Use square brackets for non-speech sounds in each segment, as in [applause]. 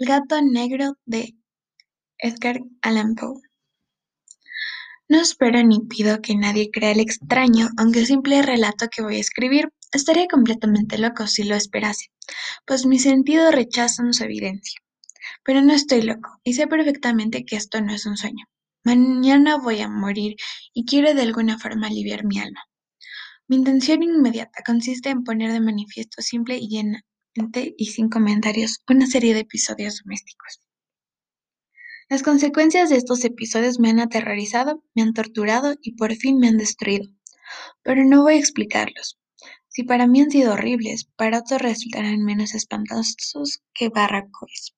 El gato negro de Edgar Allan Poe. No espero ni pido que nadie crea el extraño, aunque simple relato que voy a escribir estaría completamente loco si lo esperase, pues mis sentidos rechazan su evidencia. Pero no estoy loco y sé perfectamente que esto no es un sueño. Mañana voy a morir y quiero de alguna forma aliviar mi alma. Mi intención inmediata consiste en poner de manifiesto simple y llenamente y sin comentarios una serie de episodios domésticos. Las consecuencias de estos episodios me han aterrorizado, me han torturado y por fin me han destruido. Pero no voy a explicarlos. Si para mí han sido horribles, para otros resultarán menos espantosos que barracois.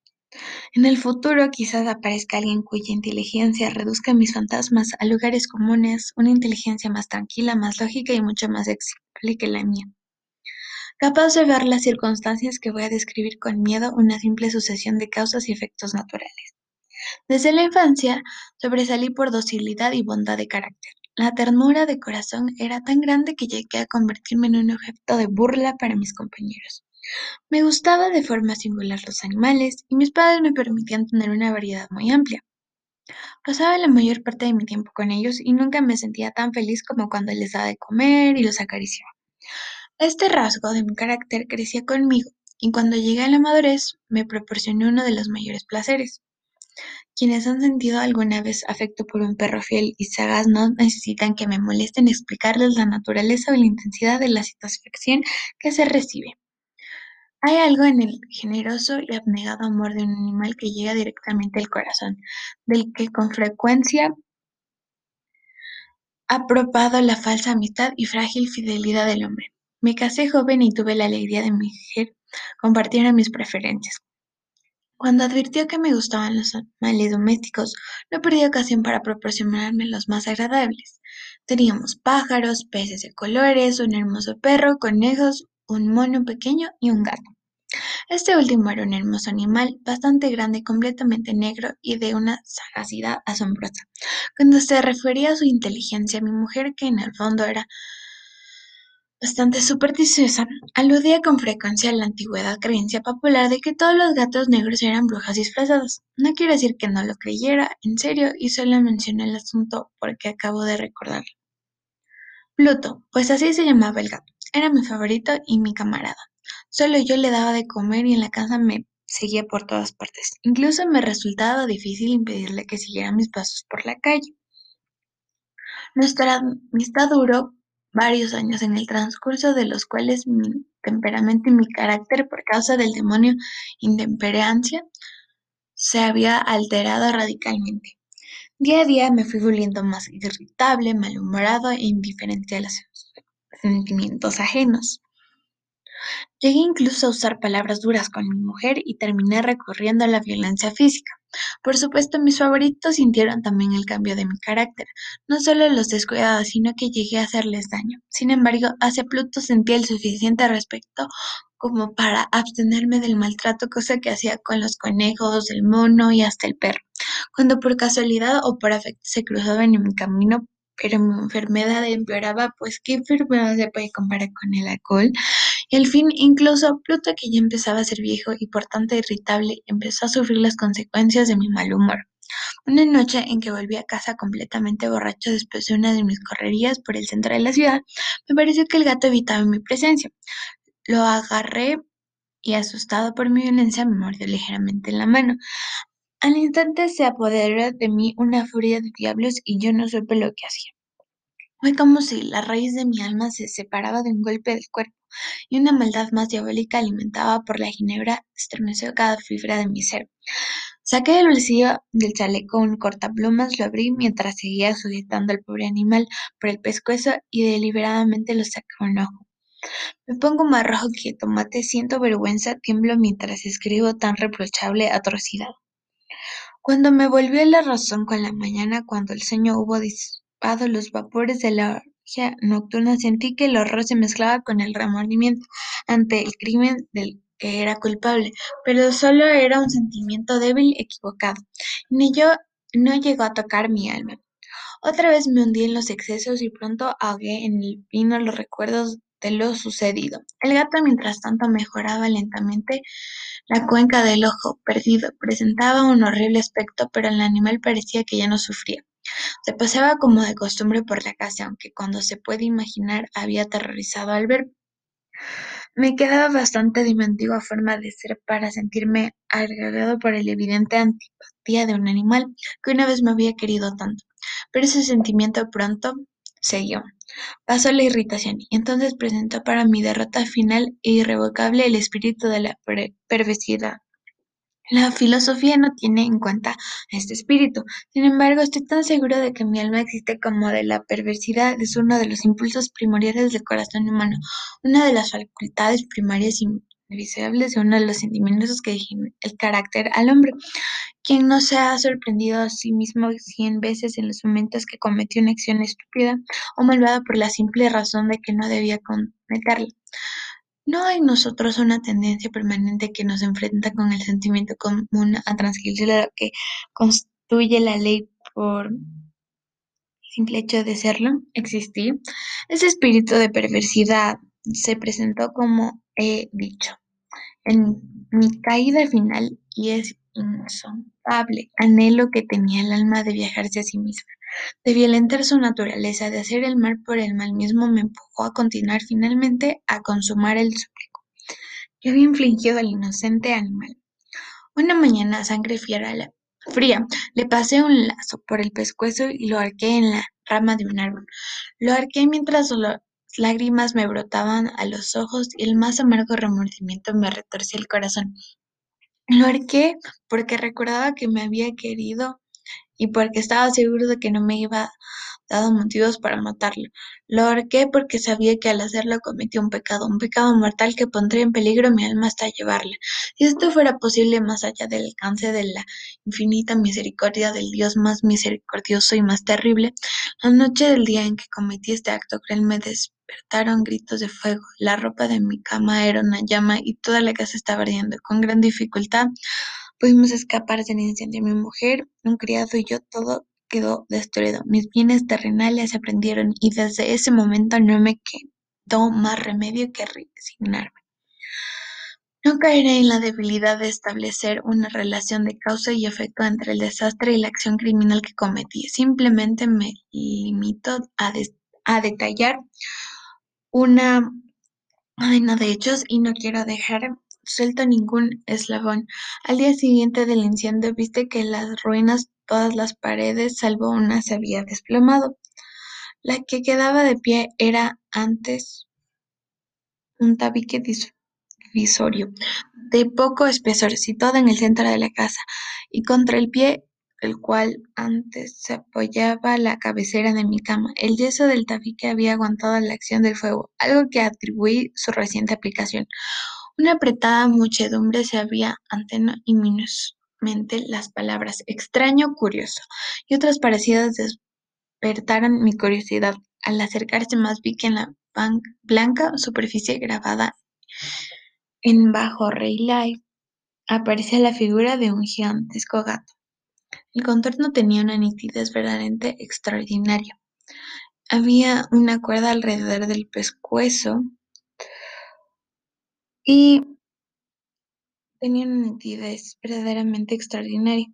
En el futuro quizás aparezca alguien cuya inteligencia reduzca mis fantasmas a lugares comunes, una inteligencia más tranquila, más lógica y mucho más explique que la mía. Capaz de ver las circunstancias que voy a describir con miedo una simple sucesión de causas y efectos naturales. Desde la infancia sobresalí por docilidad y bondad de carácter. La ternura de corazón era tan grande que llegué a convertirme en un objeto de burla para mis compañeros. Me gustaba de forma singular los animales y mis padres me permitían tener una variedad muy amplia. Pasaba la mayor parte de mi tiempo con ellos y nunca me sentía tan feliz como cuando les daba de comer y los acariciaba. Este rasgo de mi carácter crecía conmigo y cuando llegué a la madurez me proporcionó uno de los mayores placeres. Quienes han sentido alguna vez afecto por un perro fiel y sagaz no necesitan que me molesten explicarles la naturaleza o la intensidad de la satisfacción que se recibe. Hay algo en el generoso y abnegado amor de un animal que llega directamente al corazón, del que con frecuencia ha probado la falsa amistad y frágil fidelidad del hombre. Me casé joven y tuve la alegría de mi mujer compartiera mis preferencias. Cuando advirtió que me gustaban los animales domésticos, no perdí ocasión para proporcionarme los más agradables. Teníamos pájaros, peces de colores, un hermoso perro, conejos, un mono pequeño y un gato. Este último era un hermoso animal, bastante grande, completamente negro y de una sagacidad asombrosa. Cuando se refería a su inteligencia, mi mujer, que en el fondo era bastante supersticiosa, aludía con frecuencia a la antigüedad creencia popular de que todos los gatos negros eran brujas disfrazadas. No quiero decir que no lo creyera, en serio, y solo mencioné el asunto porque acabo de recordarlo. Pluto, pues así se llamaba el gato, era mi favorito y mi camarada. Solo yo le daba de comer y en la casa me seguía por todas partes. Incluso me resultaba difícil impedirle que siguiera mis pasos por la calle. Nuestra amistad duró varios años en el transcurso de los cuales mi temperamento y mi carácter, por causa del demonio intemperancia, se había alterado radicalmente. Día a día me fui volviendo más irritable, malhumorado e indiferente a los sentimientos ajenos. Llegué incluso a usar palabras duras con mi mujer y terminé recurriendo a la violencia física. Por supuesto, mis favoritos sintieron también el cambio de mi carácter. No solo los descuidaba, sino que llegué a hacerles daño. Sin embargo, hacia Pluto sentía el suficiente respeto como para abstenerme del maltrato, cosa que hacía con los conejos, el mono y hasta el perro. Cuando por casualidad o por afecto se cruzaban en mi camino, pero mi enfermedad empeoraba, pues qué enfermedad se puede comparar con el alcohol. Al fin, incluso Pluto, que ya empezaba a ser viejo y por tanto irritable, empezó a sufrir las consecuencias de mi mal humor. Una noche en que volví a casa completamente borracho después de una de mis correrías por el centro de la ciudad, me pareció que el gato evitaba mi presencia. Lo agarré y asustado por mi violencia me mordió ligeramente en la mano. Al instante se apoderó de mí una furia de diablos y yo no supe lo que hacía. Fue como si la raíz de mi alma se separaba de un golpe del cuerpo y una maldad más diabólica alimentada por la ginebra estremeció cada fibra de mi ser. Saqué del bolsillo del chaleco un cortaplumas, lo abrí mientras seguía sujetando al pobre animal por el pescuezo y deliberadamente lo saqué un ojo. Me pongo más rojo que tomate, siento vergüenza, tiemblo mientras escribo tan reprochable atrocidad. Cuando me volvió la razón con la mañana, cuando el sueño hubo disipado los vapores de la nocturna, sentí que el horror se mezclaba con el remordimiento ante el crimen del que era culpable, pero solo era un sentimiento débil, equivocado. Ni yo no llegó a tocar mi alma. Otra vez me hundí en los excesos y pronto ahogué en el vino los recuerdos de lo sucedido. El gato, mientras tanto, mejoraba lentamente La cuenca del ojo, perdido, presentaba un horrible aspecto, pero el animal parecía que ya no sufría. Se paseaba como de costumbre por la casa, aunque cuando se puede imaginar había aterrorizado al ver. Me quedaba bastante de mi antigua forma de ser para sentirme agregado por el evidente antipatía de un animal que una vez me había querido tanto. Pero ese sentimiento pronto siguió. Pasó la irritación y entonces presentó para mi derrota final e irrevocable el espíritu de la perversidad. La filosofía no tiene en cuenta este espíritu. Sin embargo, estoy tan seguro de que mi alma existe como de la perversidad es uno de los impulsos primordiales del corazón humano, una de las facultades primarias invisibles de uno de los sentimientos que definen el carácter al hombre. Quien no se ha sorprendido a sí mismo cien veces en los momentos que cometió una acción estúpida o malvada por la simple razón de que no debía cometerla. ¿No hay en nosotros una tendencia permanente que nos enfrenta con el sentimiento común a transgredir lo que constituye la ley por simple hecho de serlo, existir? Ese espíritu de perversidad se presentó como he dicho, en mi caída final y es insondable anhelo que tenía el alma de viajarse a sí misma de violentar su naturaleza, de hacer el mal por el mal mismo, me empujó a continuar finalmente a consumar el súplico que había infligido al inocente animal. Una mañana sangre fría, le pasé un lazo por el pescuezo y lo arqué en la rama de un árbol. Lo arqué mientras las lágrimas me brotaban a los ojos y el más amargo remordimiento me retorcía el corazón. Lo arqué porque recordaba que me había querido y porque estaba seguro de que no me iba dado motivos para matarlo. Lo ahorqué porque sabía que al hacerlo cometió un pecado, un pecado mortal que pondría en peligro mi alma hasta llevarla. Si esto fuera posible más allá del alcance de la infinita misericordia del Dios más misericordioso y más terrible, la noche del día en que cometí este acto cruel me despertaron gritos de fuego. La ropa de mi cama era una llama y toda la casa estaba ardiendo. Con gran dificultad Pudimos escapar del incendio. Mi mujer, un criado y yo, todo quedó destruido. Mis bienes terrenales se prendieron y desde ese momento no me quedó más remedio que resignarme. No caeré en la debilidad de establecer una relación de causa y efecto entre el desastre y la acción criminal que cometí. Simplemente me limito a, a detallar una cadena de hechos y no quiero dejar suelto ningún eslabón. Al día siguiente del incendio viste que las ruinas todas las paredes, salvo una, se había desplomado. La que quedaba de pie era antes un tabique divisorio, de poco espesor, situado en el centro de la casa, y contra el pie el cual antes se apoyaba la cabecera de mi cama. El yeso del tabique había aguantado la acción del fuego, algo que atribuí su reciente aplicación. Una apretada muchedumbre se había ante inminentemente las palabras "extraño", "curioso" y otras parecidas despertaron mi curiosidad. Al acercarse más vi que en la blanca superficie grabada en bajo relieve aparecía la figura de un gigantesco gato. El contorno tenía una nitidez verdaderamente extraordinaria. Había una cuerda alrededor del pescuezo y tenía una nitidez verdaderamente extraordinaria.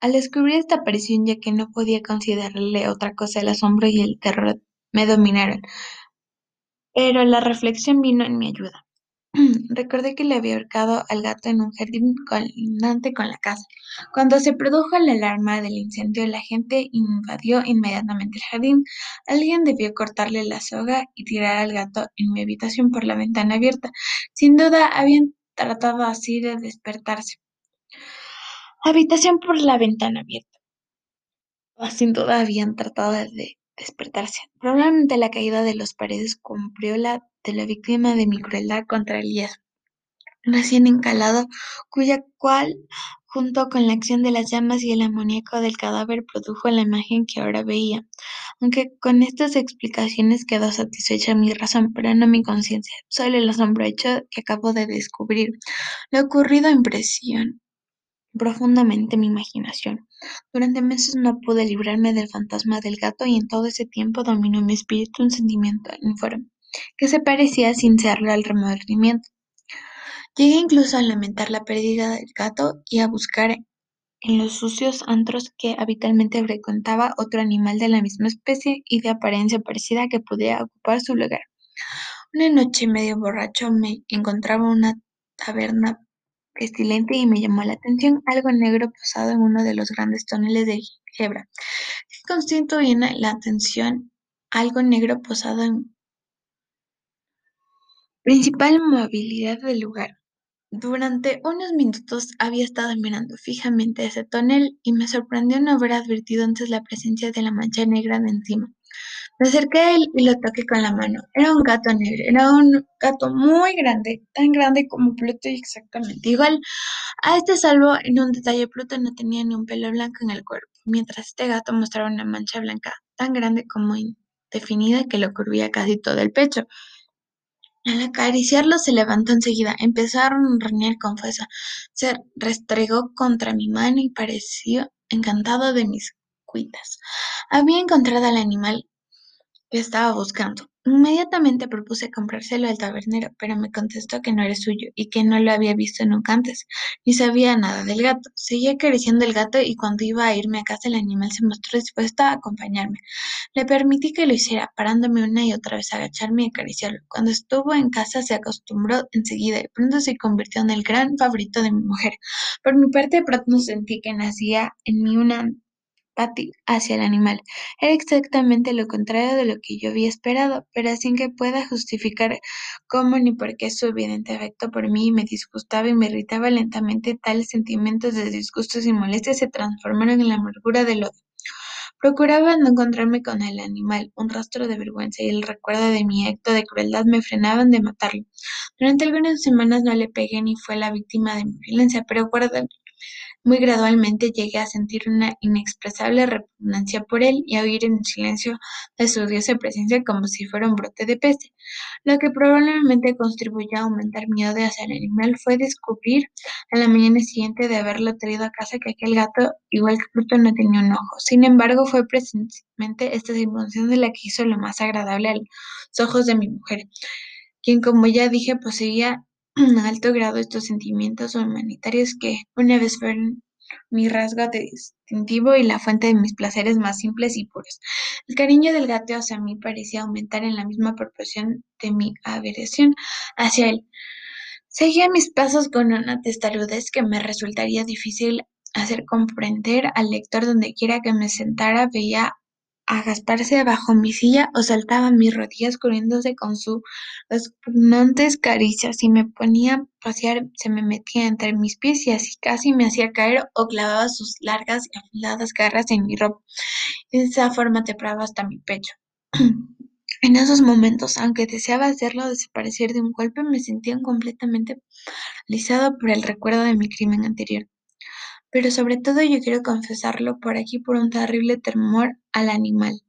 Al descubrir esta aparición, ya que no podía considerarle otra cosa, el asombro y el terror me dominaron, pero la reflexión vino en mi ayuda. Recordé que le había ahorcado al gato en un jardín colindante con la casa. Cuando se produjo la alarma del incendio, la gente invadió inmediatamente el jardín. Alguien debió cortarle la soga y tirar al gato en mi habitación por la ventana abierta. Sin duda, habían tratado así de despertarse. Habitación por la ventana abierta. Oh, sin duda habían tratado de despertarse. Probablemente la caída de las paredes cumplió la de la víctima de mi crueldad contra Elías, recién encalado, cuya cual, junto con la acción de las llamas y el amoníaco del cadáver, produjo la imagen que ahora veía. Aunque con estas explicaciones quedó satisfecha mi razón, pero no mi conciencia, solo el asombro hecho que acabo de descubrir. Lo ocurrido impresión profundamente mi imaginación. Durante meses no pude librarme del fantasma del gato y en todo ese tiempo dominó mi espíritu un sentimiento informe, que se parecía sin serlo al remordimiento. Llegué incluso a lamentar la pérdida del gato y a buscar en los sucios antros que habitualmente frecuentaba otro animal de la misma especie y de apariencia parecida que pudiera ocupar su lugar. Una noche medio borracho me encontraba en una taberna pestilente y me llamó la atención algo negro posado en uno de los grandes toneles de Ginebra. ¿Qué constituía la atención algo negro posado en principal movilidad del lugar? Durante unos minutos había estado mirando fijamente ese tonel y me sorprendió no haber advertido antes la presencia de la mancha negra de encima. Me acerqué a él y lo toqué con la mano. Era un gato negro, era un gato muy grande, tan grande como Pluto y exactamente igual. A este salvo en un detalle, Pluto no tenía ni un pelo blanco en el cuerpo, mientras este gato mostraba una mancha blanca tan grande como indefinida que lo cubría casi todo el pecho. Al acariciarlo se levantó enseguida, empezó a ronronear con fuerza, se restregó contra mi mano y pareció encantado de mis cuitas. Había encontrado al animal estaba buscando. Inmediatamente propuse comprárselo al tabernero, pero me contestó que no era suyo y que no lo había visto nunca antes, ni sabía nada del gato. Seguí acariciando el gato y cuando iba a irme a casa el animal se mostró dispuesto a acompañarme. Le permití que lo hiciera, parándome una y otra vez a agacharme y acariciarlo. Cuando estuvo en casa se acostumbró enseguida y pronto se convirtió en el gran favorito de mi mujer. Por mi parte pronto sentí que nacía en mí una hacia el animal. Era exactamente lo contrario de lo que yo había esperado, pero sin que pueda justificar cómo ni por qué su evidente afecto por mí me disgustaba y me irritaba lentamente, tales sentimientos de disgustos y molestias se transformaron en la amargura del odio. Procuraba no encontrarme con el animal, un rastro de vergüenza y el recuerdo de mi acto de crueldad me frenaban de matarlo. Durante algunas semanas no le pegué ni fue la víctima de mi violencia, pero guarda muy gradualmente llegué a sentir una inexpresable repugnancia por él y a oír en silencio de su odiosa presencia como si fuera un brote de peste. Lo que probablemente contribuyó a aumentar mi odio hacia el animal fue descubrir a la mañana siguiente de haberlo traído a casa que aquel gato, igual que Pluto, no tenía un ojo. Sin embargo, fue precisamente esta situación de la que hizo lo más agradable a los ojos de mi mujer, quien, como ya dije, poseía [clears throat] alto grado estos sentimientos humanitarios que, una vez fueron mi rasgo distintivo y la fuente de mis placeres más simples y puros. El cariño del gato hacia mí parecía aumentar en la misma proporción de mi aversión hacia él. Seguía mis pasos con una testarudez que me resultaría difícil hacer comprender al lector donde quiera que me sentara, veía agasparse bajo mi silla o saltaba mis rodillas corriéndose con sus repugnantes caricias. Si me ponía a pasear, se me metía entre mis pies y así casi me hacía caer o clavaba sus largas y afiladas garras en mi ropa. De esa forma tempraba hasta mi pecho. [clears throat] En esos momentos, aunque deseaba hacerlo desaparecer de un golpe, me sentía completamente paralizado por el recuerdo de mi crimen anterior. Pero sobre todo yo quiero confesarlo por aquí por un terrible temor al animal.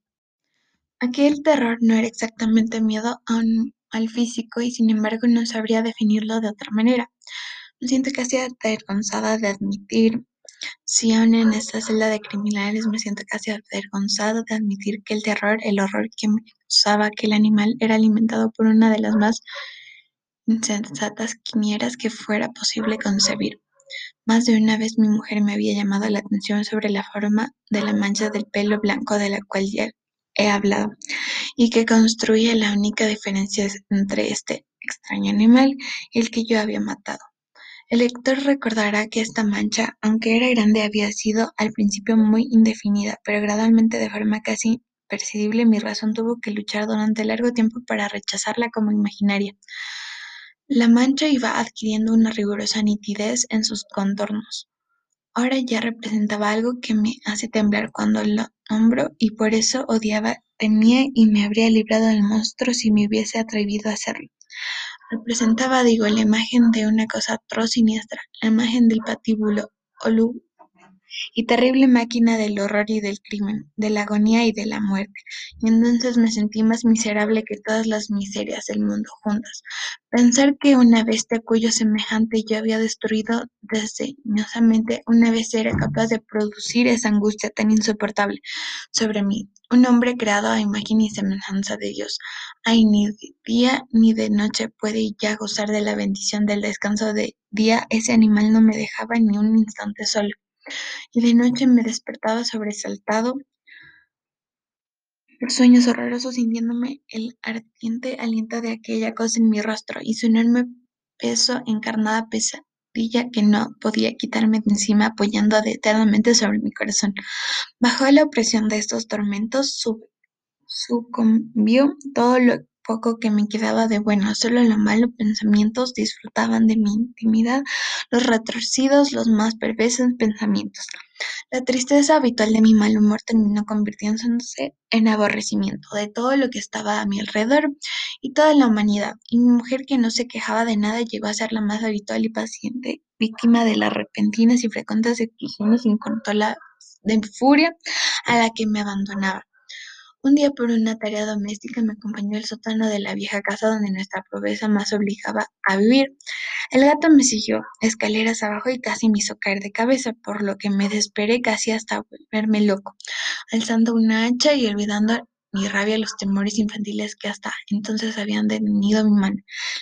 Aquel terror no era exactamente miedo al físico y sin embargo no sabría definirlo de otra manera. Me siento casi avergonzada de admitir, si aún en esta celda de criminales me siento casi avergonzada de admitir que el terror, el horror que me causaba aquel animal era alimentado por una de las más insensatas quimeras que fuera posible concebir. Más de una vez mi mujer me había llamado la atención sobre la forma de la mancha del pelo blanco de la cual ya he hablado, y que construía la única diferencia entre este extraño animal y el que yo había matado. El lector recordará que esta mancha, aunque era grande, había sido al principio muy indefinida, pero gradualmente de forma casi perceptible mi razón tuvo que luchar durante largo tiempo para rechazarla como imaginaria. La mancha iba adquiriendo una rigurosa nitidez en sus contornos. Ahora ya representaba algo que me hace temblar cuando lo nombro y por eso odiaba, temía y me habría librado del monstruo si me hubiese atrevido a hacerlo. Representaba, digo, la imagen de una cosa atroz siniestra, la imagen del patíbulo y terrible máquina del horror y del crimen, de la agonía y de la muerte, y entonces me sentí más miserable que todas las miserias del mundo juntas. Pensar que una bestia cuyo semejante yo había destruido desdeñosamente, una bestia era capaz de producir esa angustia tan insoportable sobre mí, un hombre creado a imagen y semejanza de Dios. Ay, ni de día ni de noche puede ya gozar de la bendición del descanso de día. Ese animal no me dejaba ni un instante solo. Y de noche me despertaba sobresaltado sueños horrorosos, sintiéndome el ardiente aliento de aquella cosa en mi rostro y su enorme peso encarnada pesadilla que no podía quitarme de encima apoyando eternamente sobre mi corazón. Bajo la opresión de estos tormentos sucumbió todo lo poco que me quedaba de bueno, solo los malos pensamientos disfrutaban de mi intimidad, los retorcidos, los más perversos pensamientos. La tristeza habitual de mi mal humor terminó convirtiéndose en aborrecimiento de todo lo que estaba a mi alrededor y toda la humanidad, y mi mujer que no se quejaba de nada llegó a ser la más habitual y paciente víctima de las repentinas y frecuentes exclusiones incontrolables de furia a la que me abandonaba. Un día por una tarea doméstica me acompañó al sótano de la vieja casa donde nuestra pobreza más obligaba a vivir. El gato me siguió escaleras abajo y casi me hizo caer de cabeza, por lo que me desesperé casi hasta volverme loco, alzando una hacha y olvidando mi rabia los temores infantiles que hasta entonces habían detenido mi mano.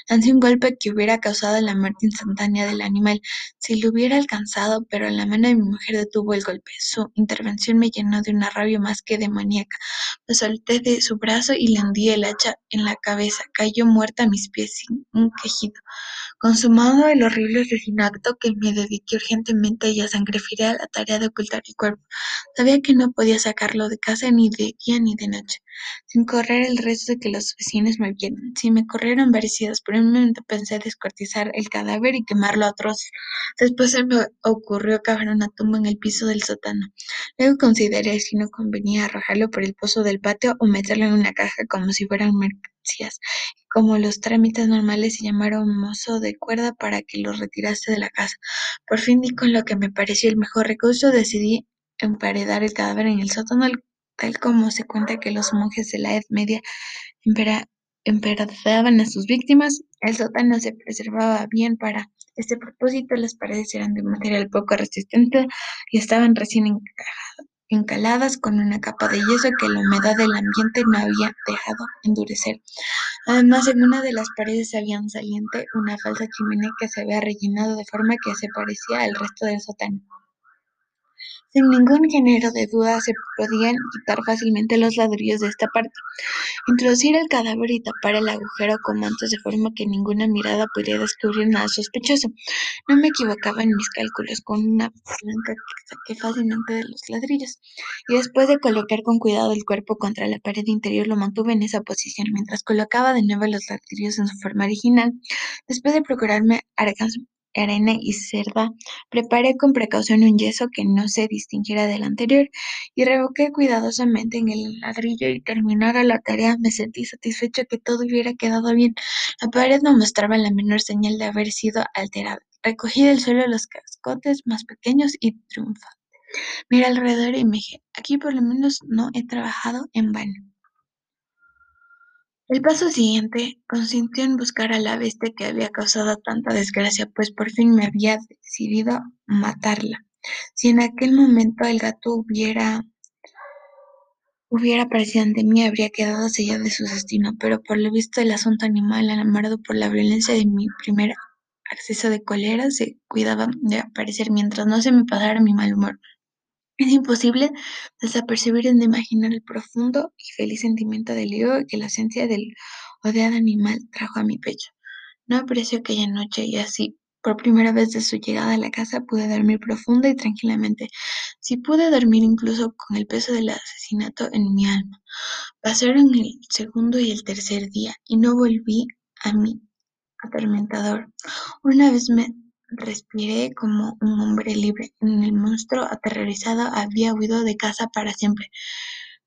Lancé un golpe que hubiera causado la muerte instantánea del animal si lo hubiera alcanzado, pero la mano de mi mujer detuvo el golpe. Su intervención me llenó de una rabia más que demoníaca. Me solté de su brazo y le hundí el hacha en la cabeza. Cayó muerta a mis pies sin un quejido. Consumado el horrible asesinato que me dediqué urgentemente y a sangre fría a la tarea de ocultar el cuerpo, sabía que no podía sacarlo de casa ni de día ni de noche, sin correr el resto de que los vecinos me vieran. Si me corrieron varias por un momento pensé descuartizar el cadáver y quemarlo a trozos. Después se me ocurrió cavar una tumba en el piso del sótano. Luego consideré si no convenía arrojarlo por el pozo del patio o meterlo en una caja como si fueran mercancías como los trámites normales y llamar a un mozo de cuerda para que lo retirase de la casa. Por fin di con lo que me pareció el mejor recurso, decidí emparedar el cadáver en el sótano, tal como se cuenta que los monjes de la Edad Media emparedaban a sus víctimas. El sótano se preservaba bien para este propósito, las paredes eran de material poco resistente y estaban recién encaladas con una capa de yeso que la humedad del ambiente no había dejado endurecer. Además, en una de las paredes había un saliente, una falsa chimenea que se había rellenado de forma que se parecía al resto del sótano. Sin ningún género de duda se podían quitar fácilmente los ladrillos de esta parte, introducir el cadáver y tapar el agujero con mantos de forma que ninguna mirada pudiera descubrir nada sospechoso. No me equivocaba en mis cálculos, con una palanca que saqué fácilmente de los ladrillos, y después de colocar con cuidado el cuerpo contra la pared interior lo mantuve en esa posición mientras colocaba de nuevo los ladrillos en su forma original. Después de procurarme arena y cerda, preparé con precaución un yeso que no se distinguiera del anterior y revoqué cuidadosamente en el ladrillo y terminada la tarea me sentí satisfecho que todo hubiera quedado bien. La pared no mostraba la menor señal de haber sido alterada. Recogí del suelo los cascotes más pequeños y triunfante. Miré alrededor y me dije, aquí por lo menos no he trabajado en vano. El paso siguiente consistió en buscar a la bestia que había causado tanta desgracia, pues por fin me había decidido matarla. Si en aquel momento el gato hubiera hubiera aparecido ante mí, habría quedado sellado de su destino, pero por lo visto el asunto animal, alarmado por la violencia de mi primer acceso de cólera, se cuidaba de aparecer mientras no se me pasara mi mal humor. Es imposible desapercibir en imaginar el profundo y feliz sentimiento de alivio que la esencia del odiado animal trajo a mi pecho. No apreció aquella noche y así, por primera vez desde su llegada a la casa, pude dormir profunda y tranquilamente. Sí pude dormir incluso con el peso del asesinato en mi alma. Pasaron el segundo y el tercer día y no volví a mi atormentador. Una vez me Respiré como un hombre libre. El monstruo, aterrorizado, había huido de casa para siempre.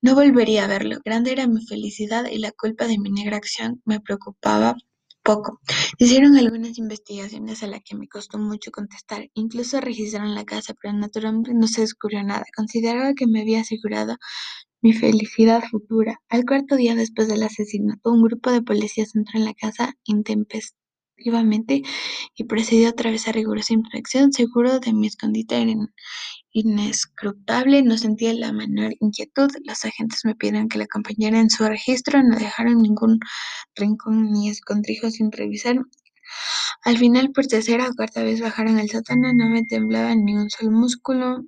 No volvería a verlo. Grande era mi felicidad y la culpa de mi negra acción me preocupaba poco. Hicieron algunas investigaciones a las que me costó mucho contestar. Incluso registraron la casa, pero naturalmente no se descubrió nada. Consideraba que me había asegurado mi felicidad futura. Al cuarto día después del asesinato, un grupo de policías entró en la casa y procedió a atravesar rigurosa inspección. Seguro de mi escondite inescrutable, no sentía la menor inquietud. Los agentes me pidieron que la acompañara en su registro, no dejaron ningún rincón ni escondrijo sin revisar. Al final, por tercera o cuarta vez bajaron al sótano, no me temblaba ni un solo músculo.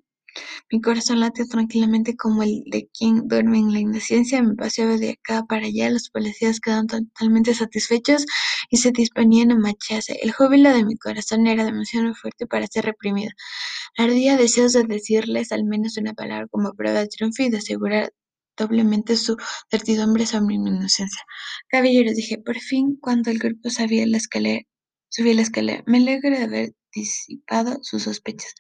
Mi corazón latía tranquilamente como el de quien duerme en la inocencia. Me paseaba de acá para allá. Los policías quedaron totalmente satisfechos y se disponían a marcharse. El júbilo de mi corazón era demasiado fuerte para ser reprimido. Ardía deseos de decirles al menos una palabra como prueba de triunfo y de asegurar doblemente su certidumbre sobre mi inocencia. Caballeros, dije, por fin, cuando el grupo subía la escalera, subí la escalera, me alegro de haber disipado sus sospechas.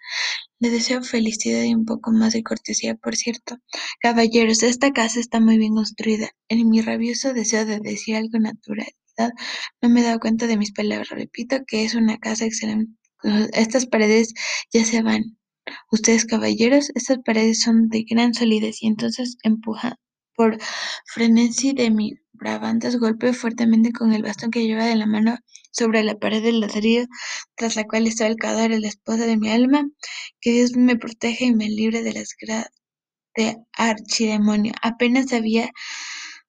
Le deseo felicidad y un poco más de cortesía, por cierto. Caballeros, esta casa está muy bien construida. En mi rabioso deseo de decir algo naturalidad, no me he dado cuenta de mis palabras. Repito que es una casa excelente. Estas paredes ya se van. Ustedes, caballeros, estas paredes son de gran solidez y entonces empuja por frenesí de mi bravantes golpeó fuertemente con el bastón que llevaba en la mano sobre la pared del ladrillo tras la cual estaba el cadáver de la esposa de mi alma. Que Dios me proteja y me libre de las de archidemonio. Apenas había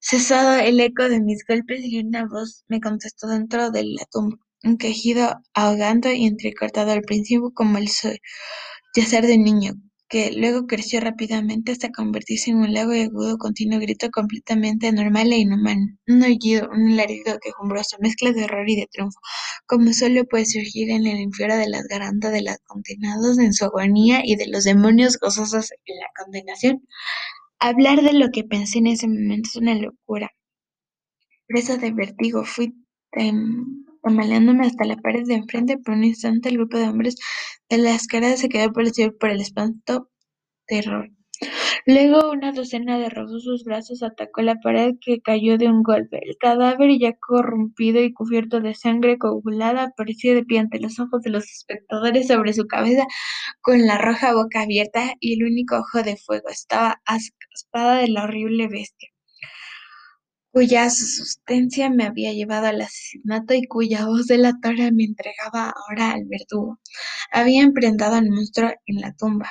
cesado el eco de mis golpes y una voz me contestó dentro de la tumba, un quejido ahogado y entrecortado al principio como el yacer de niño, que luego creció rápidamente hasta convertirse en un largo y agudo continuo grito completamente anormal e inhumano, un aullido, un alarido quejumbroso, mezcla de horror y de triunfo, como solo puede surgir en el infierno de las garantas de los condenados en su agonía y de los demonios gozosos en la condenación. Hablar de lo que pensé en ese momento es una locura. Presa de vértigo, fui tambaleándome hasta la pared de enfrente. Por un instante el grupo de hombres de la escalera se quedó parecido por el espanto terror. Luego una docena de robusos brazos atacó la pared que cayó de un golpe. El cadáver, ya corrompido y cubierto de sangre coagulada, apareció de pie ante los ojos de los espectadores sobre su cabeza, con la roja boca abierta y el único ojo de fuego. Estaba aspada de la horrible bestia cuya sustancia me había llevado al asesinato y cuya voz delatora me entregaba ahora al verdugo. Había emprendido al monstruo en la tumba.